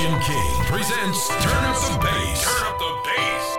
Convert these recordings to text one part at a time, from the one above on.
Jim King presents Turn Up the Bass. Turn Up the Bass.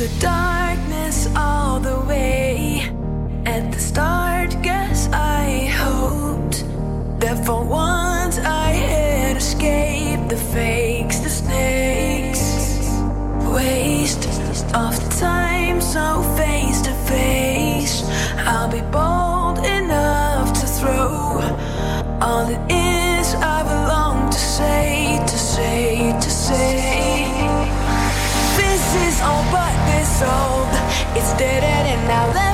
the darkness all the way. At the start, guess I hoped that for once I had escaped the fakes, the snakes. Waste of time, so face to face, I'll be bold enough to throw all it is I belong to say, to say, to say. it's dead and now.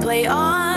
play on.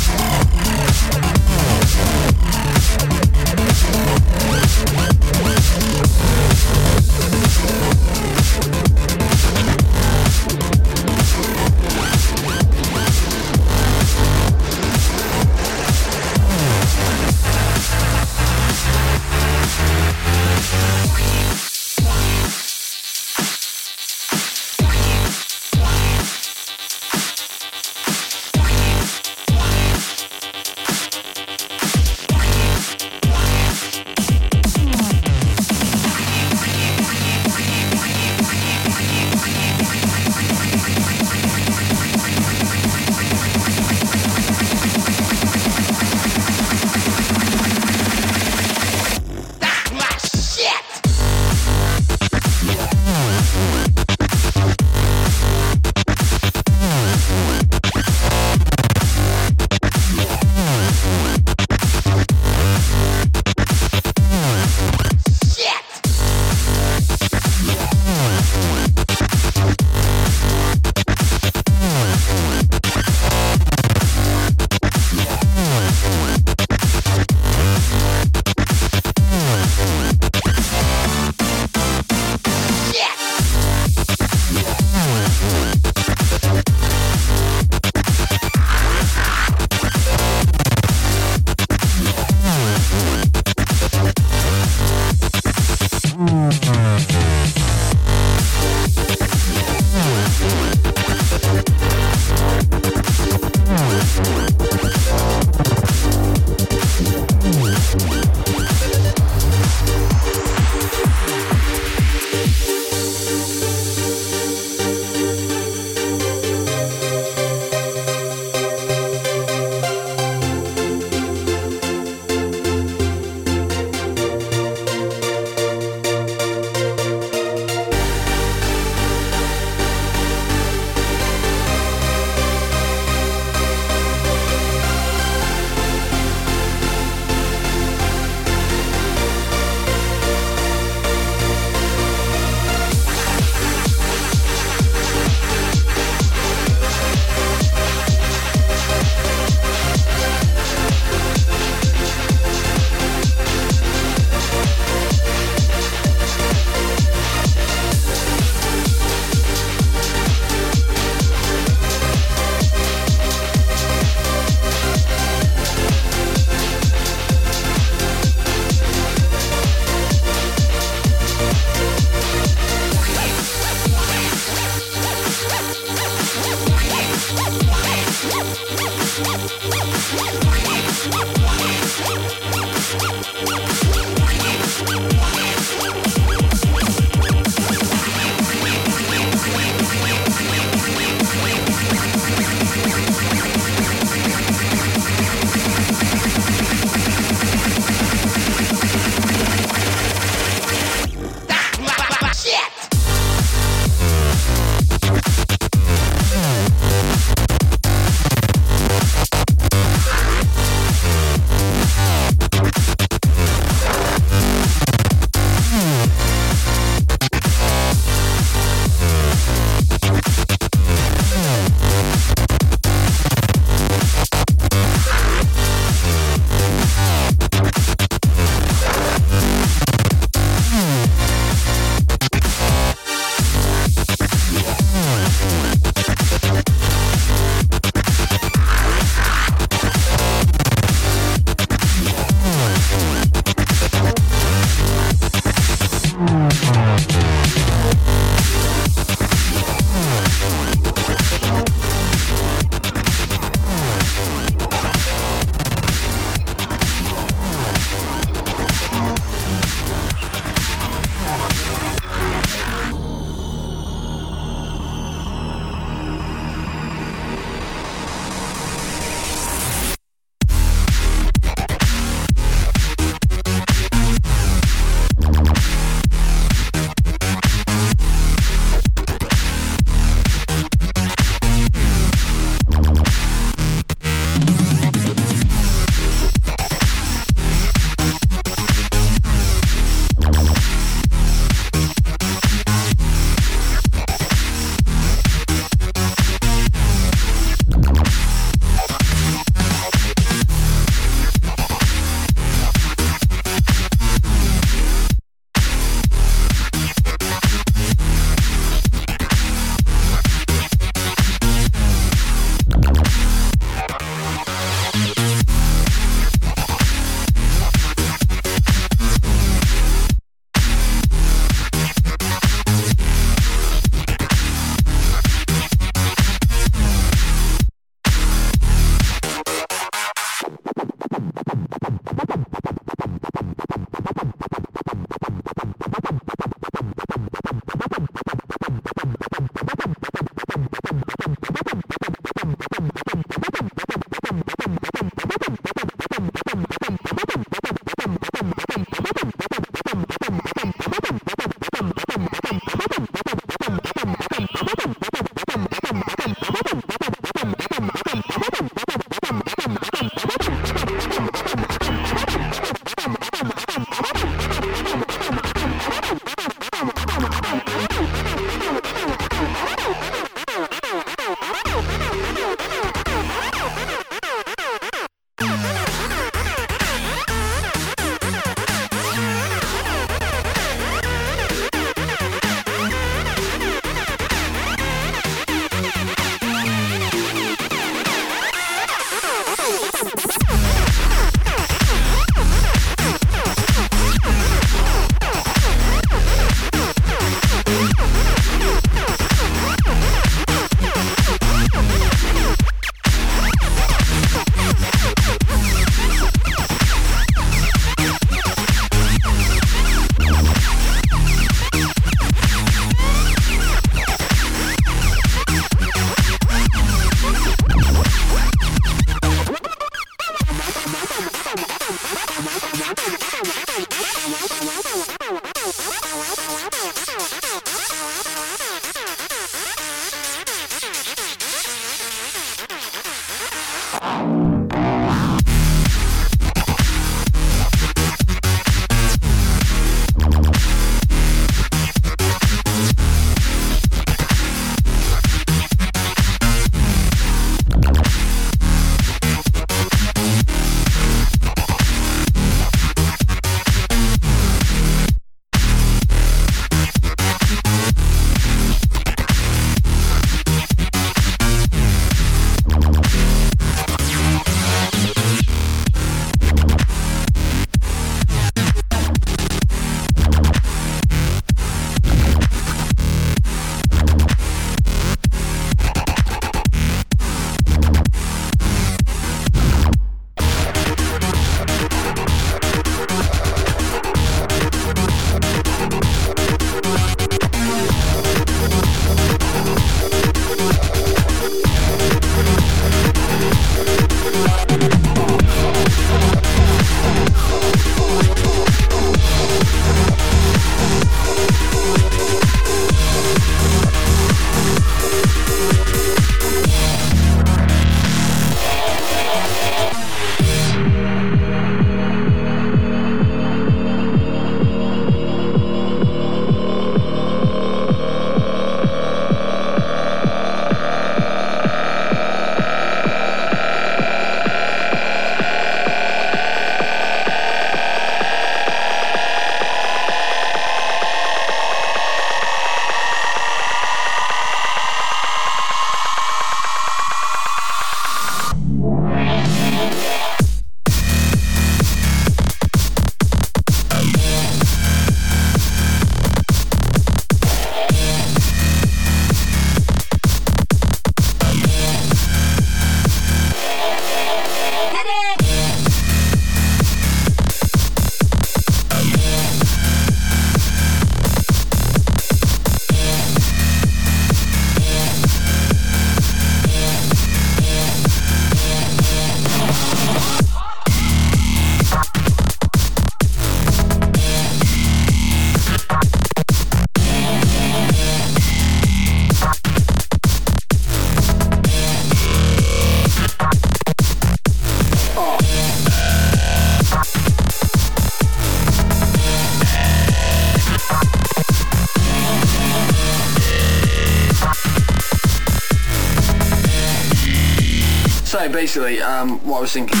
Basically, um, what I was thinking